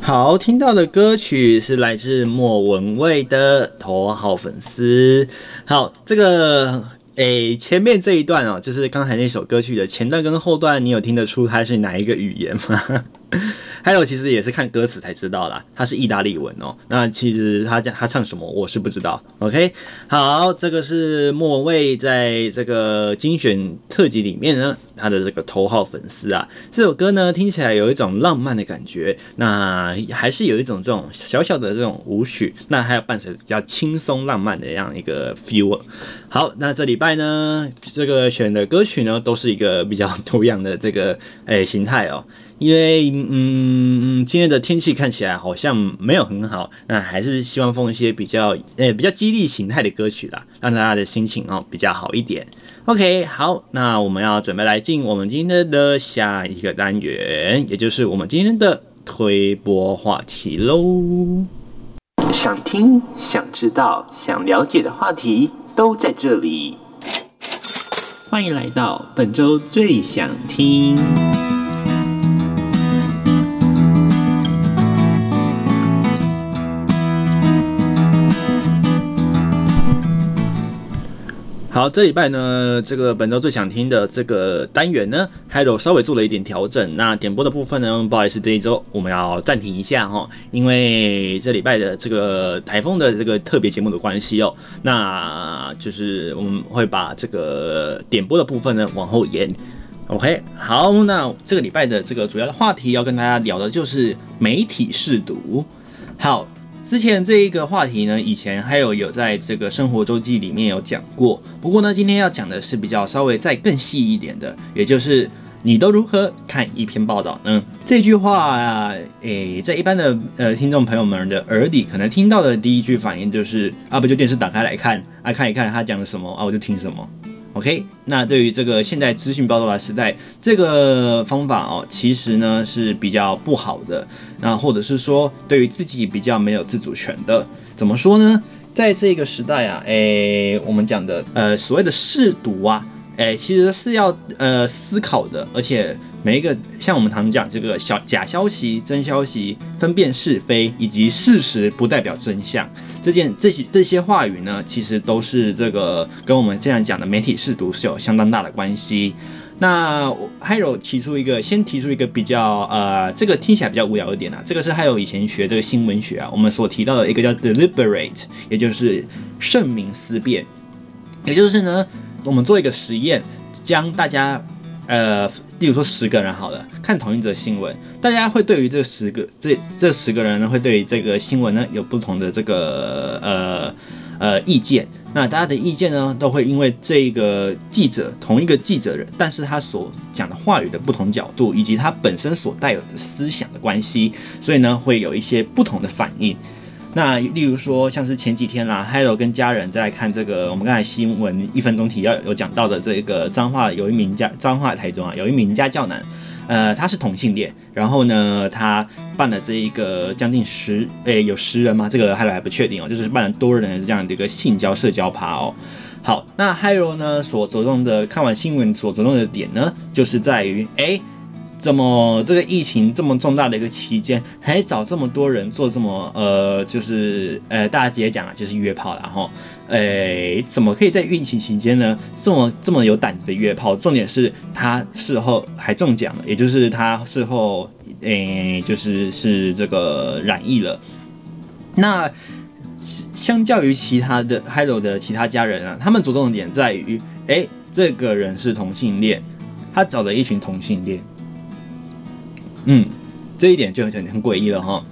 好，听到的歌曲是来自莫文蔚的《头号粉丝》。好，这个。诶，前面这一段哦，就是刚才那首歌曲的前段跟后段，你有听得出它是哪一个语言吗？还有，其实也是看歌词才知道啦，它是意大利文哦。那其实他讲他唱什么，我是不知道。OK，好，这个是莫文蔚在这个精选特辑里面呢，他的这个头号粉丝啊。这首歌呢，听起来有一种浪漫的感觉，那还是有一种这种小小的这种舞曲，那还有伴随比较轻松浪漫的这样一个 feel。好，那这礼拜呢，这个选的歌曲呢，都是一个比较多样的这个诶形态哦。因为嗯，今天的天气看起来好像没有很好，那还是希望放一些比较诶、比较激励形态的歌曲啦，让大家的心情哦比较好一点。OK，好，那我们要准备来进我们今天的下一个单元，也就是我们今天的推播话题喽。想听、想知道、想了解的话题都在这里，欢迎来到本周最想听。好，这礼拜呢，这个本周最想听的这个单元呢，还有稍微做了一点调整。那点播的部分呢，不好意思，这一周我们要暂停一下哈，因为这礼拜的这个台风的这个特别节目的关系哦，那就是我们会把这个点播的部分呢往后延。OK，好，那这个礼拜的这个主要的话题要跟大家聊的就是媒体试读。好。之前这一个话题呢，以前还有有在这个生活周记里面有讲过。不过呢，今天要讲的是比较稍微再更细一点的，也就是你都如何看一篇报道呢？这句话啊，诶，在一般的呃听众朋友们的耳里，可能听到的第一句反应就是啊，不就电视打开来看啊，看一看他讲的什么啊，我就听什么。OK，那对于这个现在资讯爆炸的时代，这个方法哦，其实呢是比较不好的。那或者是说，对于自己比较没有自主权的，怎么说呢？在这个时代啊，诶，我们讲的呃所谓的试读啊，诶，其实是要呃思考的，而且每一个像我们常讲这个小假消息、真消息，分辨是非，以及事实不代表真相。这件这些这些话语呢，其实都是这个跟我们这样讲的媒体试读是有相当大的关系。那还有提出一个，先提出一个比较呃，这个听起来比较无聊一点啊。这个是还有以前学这个新闻学啊，我们所提到的一个叫 deliberate，也就是慎明思辨。也就是呢，我们做一个实验，将大家呃。例如说十个人好了，看同一则新闻，大家会对于这十个这这十个人呢，会对于这个新闻呢有不同的这个呃呃意见。那大家的意见呢，都会因为这个记者同一个记者人，但是他所讲的话语的不同角度，以及他本身所带有的思想的关系，所以呢会有一些不同的反应。那例如说，像是前几天啦，Hello 跟家人在看这个，我们刚才新闻一分钟提要有讲到的这个彰化有一名家彰化台中啊，有一名家教男，呃，他是同性恋，然后呢，他办了这一个将近十诶、有十人吗？这个 Hello 还不确定哦，就是办了多人的这样的一个性交社交趴哦。好，那 Hello 呢所着重的看完新闻所着重的点呢，就是在于诶。这么这个疫情这么重大的一个期间，还找这么多人做这么呃，就是呃，大家直接讲啊，就是约炮了哈。诶，怎么可以在疫情期间呢，这么这么有胆子的约炮？重点是他事后还中奖了，也就是他事后诶，就是是这个染疫了。那相较于其他的 Hello 的其他家人啊，他们着重点在于，诶，这个人是同性恋，他找了一群同性恋。嗯，这一点就很很诡异了哈，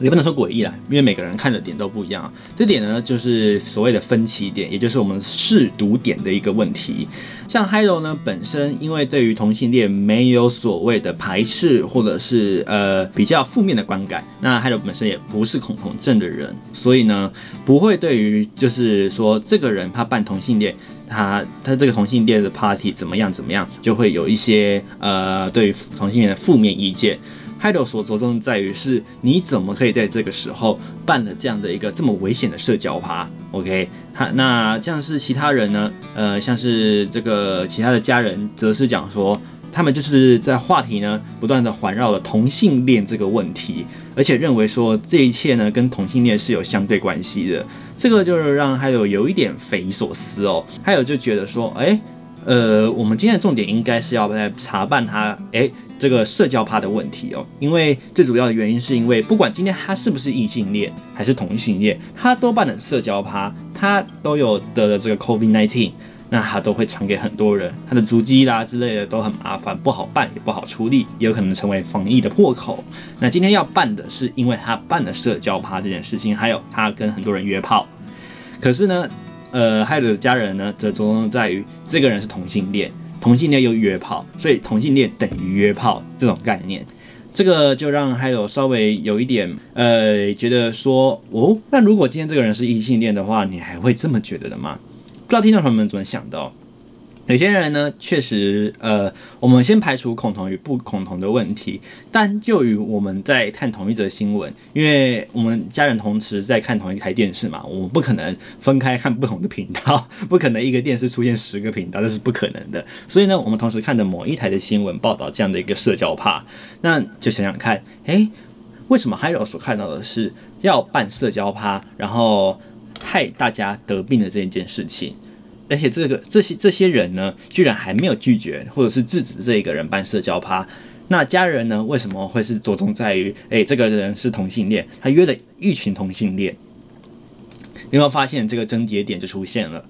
也不能说诡异啦，因为每个人看的点都不一样。这点呢，就是所谓的分歧点，也就是我们试读点的一个问题。像 Hello 呢，本身因为对于同性恋没有所谓的排斥，或者是呃比较负面的观感，那 Hello 本身也不是恐同症的人，所以呢，不会对于就是说这个人他办同性恋。他他这个同性恋的 party 怎么样怎么样，就会有一些呃对同性恋的负面意见。Hello 所着重在于是你怎么可以在这个时候办了这样的一个这么危险的社交趴？OK，他那像是其他人呢？呃，像是这个其他的家人则是讲说，他们就是在话题呢不断的环绕了同性恋这个问题，而且认为说这一切呢跟同性恋是有相对关系的。这个就是让还有有一点匪夷所思哦。还有就觉得说，哎，呃，我们今天的重点应该是要来查办他，哎，这个社交趴的问题哦。因为最主要的原因是因为不管今天他是不是异性恋还是同性恋，他都办了社交趴，他都有得了这个 COVID-19。那他都会传给很多人，他的足迹啦之类的都很麻烦，不好办也不好处理，也有可能成为防疫的破口。那今天要办的是，因为他办了社交趴这件事情，还有他跟很多人约炮。可是呢，呃，还有的家人呢，则着重在于这个人是同性恋，同性恋又约炮，所以同性恋等于约炮这种概念，这个就让还有稍微有一点呃觉得说，哦，那如果今天这个人是异性恋的话，你还会这么觉得的吗？不知道听众朋友们怎么想的哦？有些人呢，确实，呃，我们先排除恐同与不恐同的问题，但就于我们在看同一则新闻，因为我们家人同时在看同一台电视嘛，我们不可能分开看不同的频道，不可能一个电视出现十个频道，这是不可能的。所以呢，我们同时看着某一台的新闻报道这样的一个社交趴，那就想想看，诶，为什么还有所看到的是要办社交趴，然后？害大家得病的这一件事情，而且这个这些这些人呢，居然还没有拒绝或者是制止这一个人办社交趴。那家人呢，为什么会是着重在于，诶，这个人是同性恋，他约了一群同性恋？有没有发现这个症结点就出现了？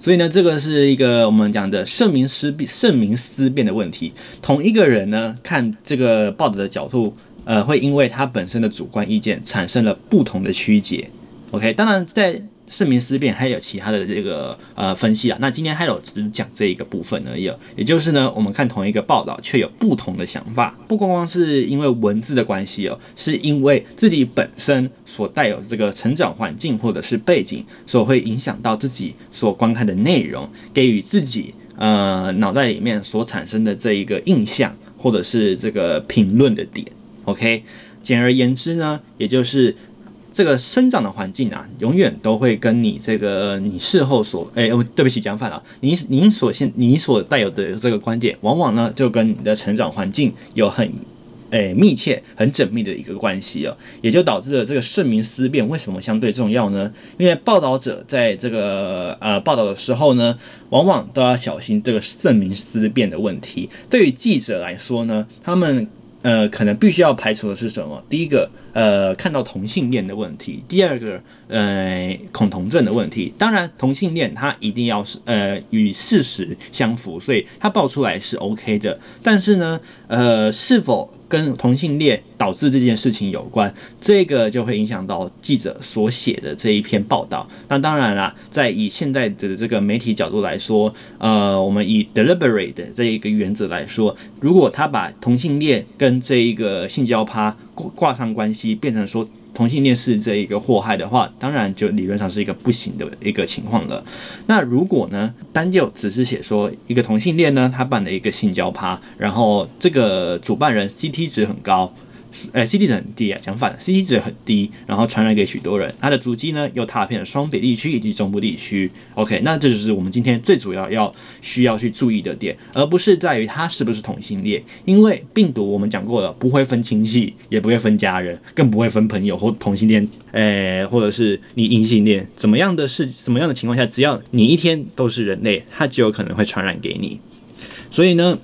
所以呢，这个是一个我们讲的圣明思辨、慎民思辨的问题。同一个人呢，看这个报道的角度，呃，会因为他本身的主观意见产生了不同的曲解。OK，当然在慎民思辨还有其他的这个呃分析啊。那今天还有只讲这一个部分而已，也就是呢，我们看同一个报道却有不同的想法，不光光是因为文字的关系哦，是因为自己本身所带有这个成长环境或者是背景，所会影响到自己所观看的内容，给予自己呃脑袋里面所产生的这一个印象或者是这个评论的点。OK，简而言之呢，也就是。这个生长的环境啊，永远都会跟你这个你事后所哎，对不起，讲反了。你您所现你所带有的这个观点，往往呢就跟你的成长环境有很诶密切、很缜密的一个关系哦，也就导致了这个慎民思辨为什么相对重要呢？因为报道者在这个呃报道的时候呢，往往都要小心这个慎民思辨的问题。对于记者来说呢，他们呃可能必须要排除的是什么？第一个。呃，看到同性恋的问题，第二个，呃，恐同症的问题。当然，同性恋它一定要是呃与事实相符，所以它爆出来是 OK 的。但是呢，呃，是否跟同性恋导致这件事情有关，这个就会影响到记者所写的这一篇报道。那当然啦，在以现在的这个媒体角度来说，呃，我们以 deliberate 的这一个原则来说，如果他把同性恋跟这一个性交趴挂上关系，变成说同性恋是这一个祸害的话，当然就理论上是一个不行的一个情况了。那如果呢，单就只是写说一个同性恋呢，他办了一个性交趴，然后这个主办人 CT 值很高。呃，CT 值很低啊，讲反，CT 值很低，然后传染给许多人，他的足迹呢又踏遍了双北地区以及中部地区。OK，那这就是我们今天最主要要需要去注意的点，而不是在于他是不是同性恋，因为病毒我们讲过了，不会分亲戚，也不会分家人，更不会分朋友或同性恋，呃，或者是你异性恋，怎么样的是什么样的情况下，只要你一天都是人类，它就有可能会传染给你，所以呢。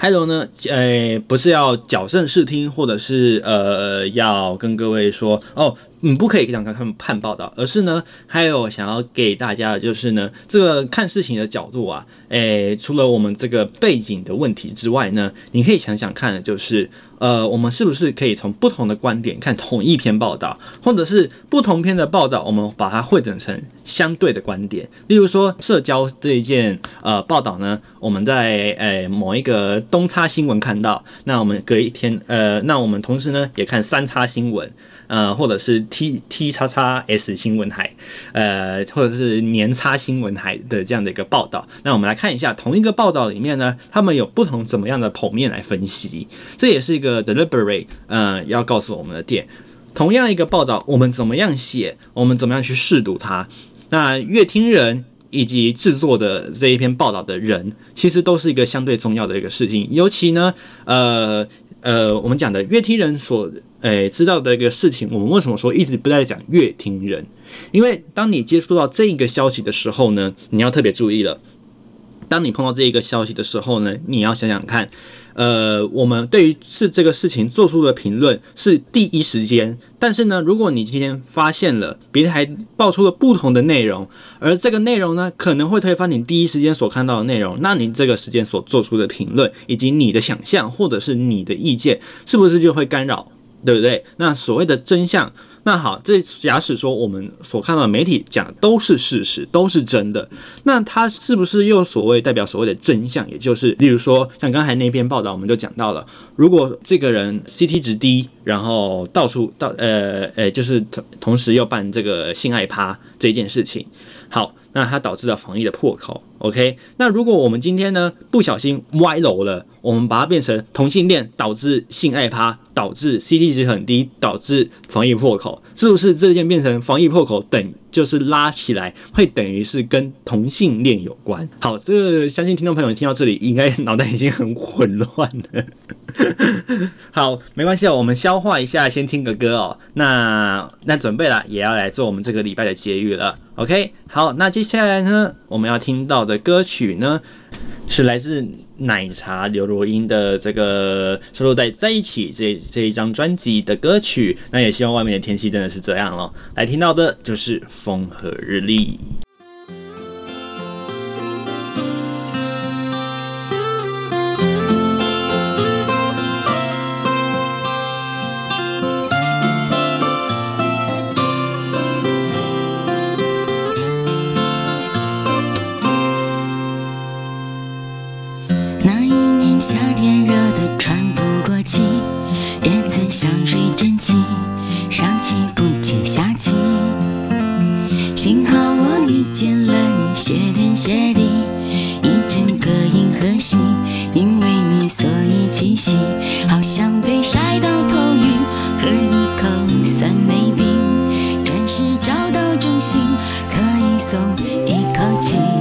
还有呢，呃，不是要矫正视听，或者是呃，要跟各位说哦。你不可以让他们判报道，而是呢，还有想要给大家的就是呢，这个看事情的角度啊，诶，除了我们这个背景的问题之外呢，你可以想想看的就是，呃，我们是不是可以从不同的观点看同一篇报道，或者是不同篇的报道，我们把它汇整成相对的观点。例如说，社交这一件呃报道呢，我们在诶某一个东差新闻看到，那我们隔一天，呃，那我们同时呢也看三叉新闻。呃，或者是 T T 叉叉 S 新闻台，呃，或者是年叉新闻台的这样的一个报道。那我们来看一下同一个报道里面呢，他们有不同怎么样的剖面来分析，这也是一个 deliberate，呃，要告诉我们的点。同样一个报道，我们怎么样写，我们怎么样去试读它，那阅听人以及制作的这一篇报道的人，其实都是一个相对重要的一个事情。尤其呢，呃呃，我们讲的乐听人所诶、知道的一个事情，我们为什么说一直不再讲乐听人？因为当你接触到这一个消息的时候呢，你要特别注意了。当你碰到这一个消息的时候呢，你要想想看。呃，我们对于是这个事情做出的评论是第一时间，但是呢，如果你今天发现了别人还爆出了不同的内容，而这个内容呢可能会推翻你第一时间所看到的内容，那你这个时间所做出的评论以及你的想象或者是你的意见，是不是就会干扰，对不对？那所谓的真相。那好，这假使说我们所看到的媒体讲的都是事实，都是真的，那它是不是又所谓代表所谓的真相？也就是，例如说像刚才那篇报道，我们就讲到了，如果这个人 CT 值低，然后到处到呃呃，就是同同时又办这个性爱趴这件事情，好，那它导致了防疫的破口。OK，那如果我们今天呢不小心歪楼了，我们把它变成同性恋导致性爱趴，导致 CD 值很低，导致防疫破口，是不是这件变成防疫破口等就是拉起来会等于是跟同性恋有关？好，这个相信听众朋友听到这里应该脑袋已经很混乱了。好，没关系哦，我们消化一下，先听个歌哦。那那准备了，也要来做我们这个礼拜的结语了。OK，好，那接下来呢，我们要听到的歌曲呢，是来自奶茶刘若英的这个收录在《在一起》这这一张专辑的歌曲。那也希望外面的天气真的是这样了。来听到的就是《风和日丽》。鞋底一整个银河系因为你所以栖息好像被晒到头晕喝一口酸梅冰暂时找到中心可以松一口气。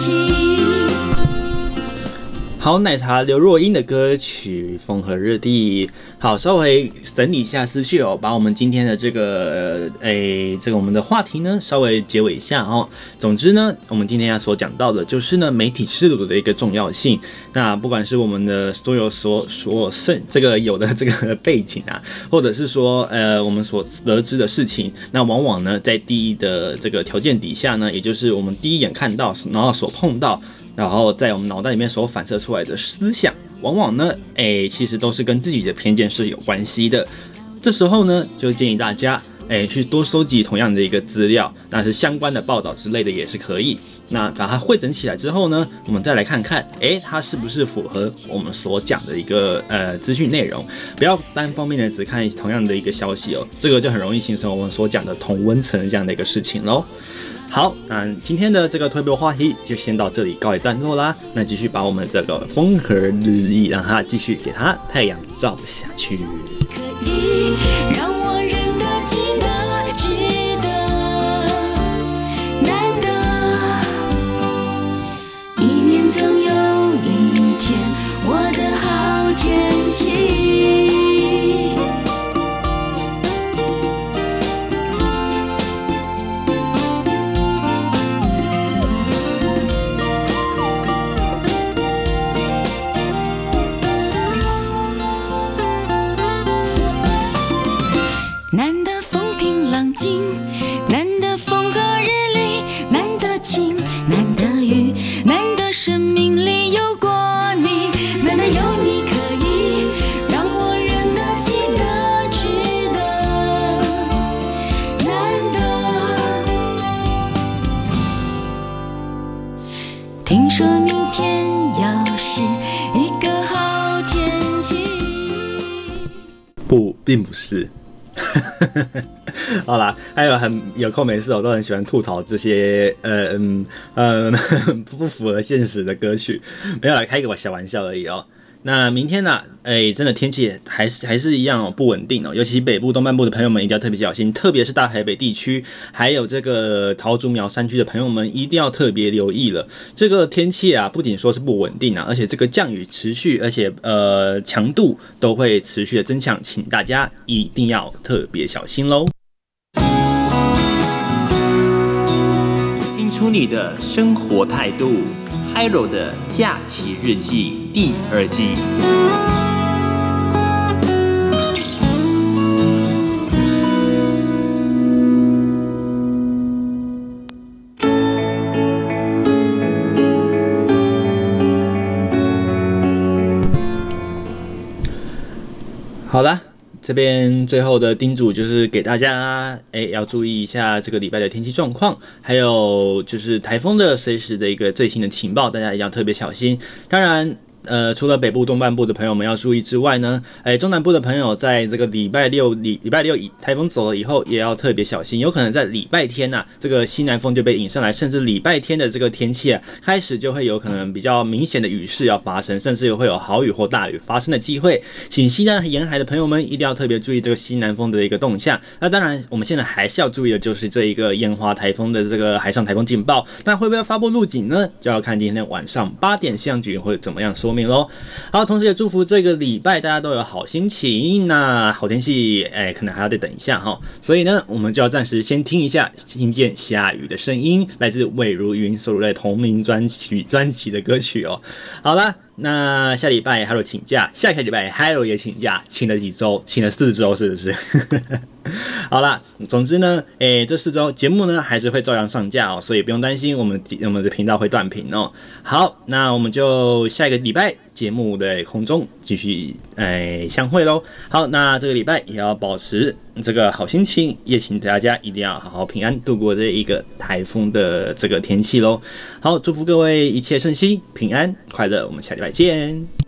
情。好奶茶刘若英的歌曲《风和日丽》。好，稍微整理一下思绪哦，把我们今天的这个诶、这个我们的话题呢，稍微结尾一下哦。总之呢，我们今天要所讲到的，就是呢，媒体识读的一个重要性。那不管是我们的所有所所剩这个有的这个背景啊，或者是说呃，我们所得知的事情，那往往呢，在第一的这个条件底下呢，也就是我们第一眼看到，然后所碰到。然后在我们脑袋里面所反射出来的思想，往往呢，诶，其实都是跟自己的偏见是有关系的。这时候呢，就建议大家，诶，去多收集同样的一个资料，但是相关的报道之类的也是可以。那把它汇整起来之后呢，我们再来看看，诶，它是不是符合我们所讲的一个呃资讯内容？不要单方面的只看同样的一个消息哦，这个就很容易形成我们所讲的同温层这样的一个事情喽。好，那今天的这个推播话题就先到这里告一段落啦。那继续把我们这个风和日丽，让它继续给它太阳照下去。可以并不是。好啦，还有很有空没事，我都很喜欢吐槽这些呃嗯呃 不符合现实的歌曲，没有啦开个小玩笑而已哦。那明天呢、啊？哎、真的天气还是还是一样哦，不稳定哦。尤其北部东半部的朋友们一定要特别小心，特别是大台北地区，还有这个桃竹苗山区的朋友们一定要特别留意了。这个天气啊，不仅说是不稳定啊，而且这个降雨持续，而且呃强度都会持续的增强，请大家一定要特别小心喽。听出你的生活态度。Hiro 的假期日记第二季。好了。这边最后的叮嘱就是给大家，哎，要注意一下这个礼拜的天气状况，还有就是台风的随时的一个最新的情报，大家一定要特别小心。当然。呃，除了北部、东半部的朋友们要注意之外呢，哎，中南部的朋友在这个礼拜六、礼礼拜六以台风走了以后，也要特别小心，有可能在礼拜天呐、这个西南风就被引上来，甚至礼拜天的这个天气啊，开始就会有可能比较明显的雨势要发生，甚至会有豪雨或大雨发生的机会。请西南沿海的朋友们一定要特别注意这个西南风的一个动向。那当然，我们现在还是要注意的就是这一个烟花台风的这个海上台风警报，那会不会发布路警呢？就要看今天晚上八点气象局会怎么样说明喽。好，同时也祝福这个礼拜大家都有好心情。那好天气，哎，可能还要再等一下哈。所以呢，我们就要暂时先听一下，听见下雨的声音，来自魏如云收录在同名专辑专辑的歌曲哦。好了。那下礼拜 Hiro 请假，下下礼拜 Hiro 也请假，请了几周？请了四周，是不是？好啦，总之呢，诶、这四周节目呢还是会照样上架哦，所以不用担心我们我们的频道会断频哦。好，那我们就下一个礼拜节目的空中继续诶、相会喽。好，那这个礼拜也要保持这个好心情，也请大家一定要好好平安度过这一个台风的这个天气喽。好，祝福各位一切顺心、平安、快乐。我们下礼拜见。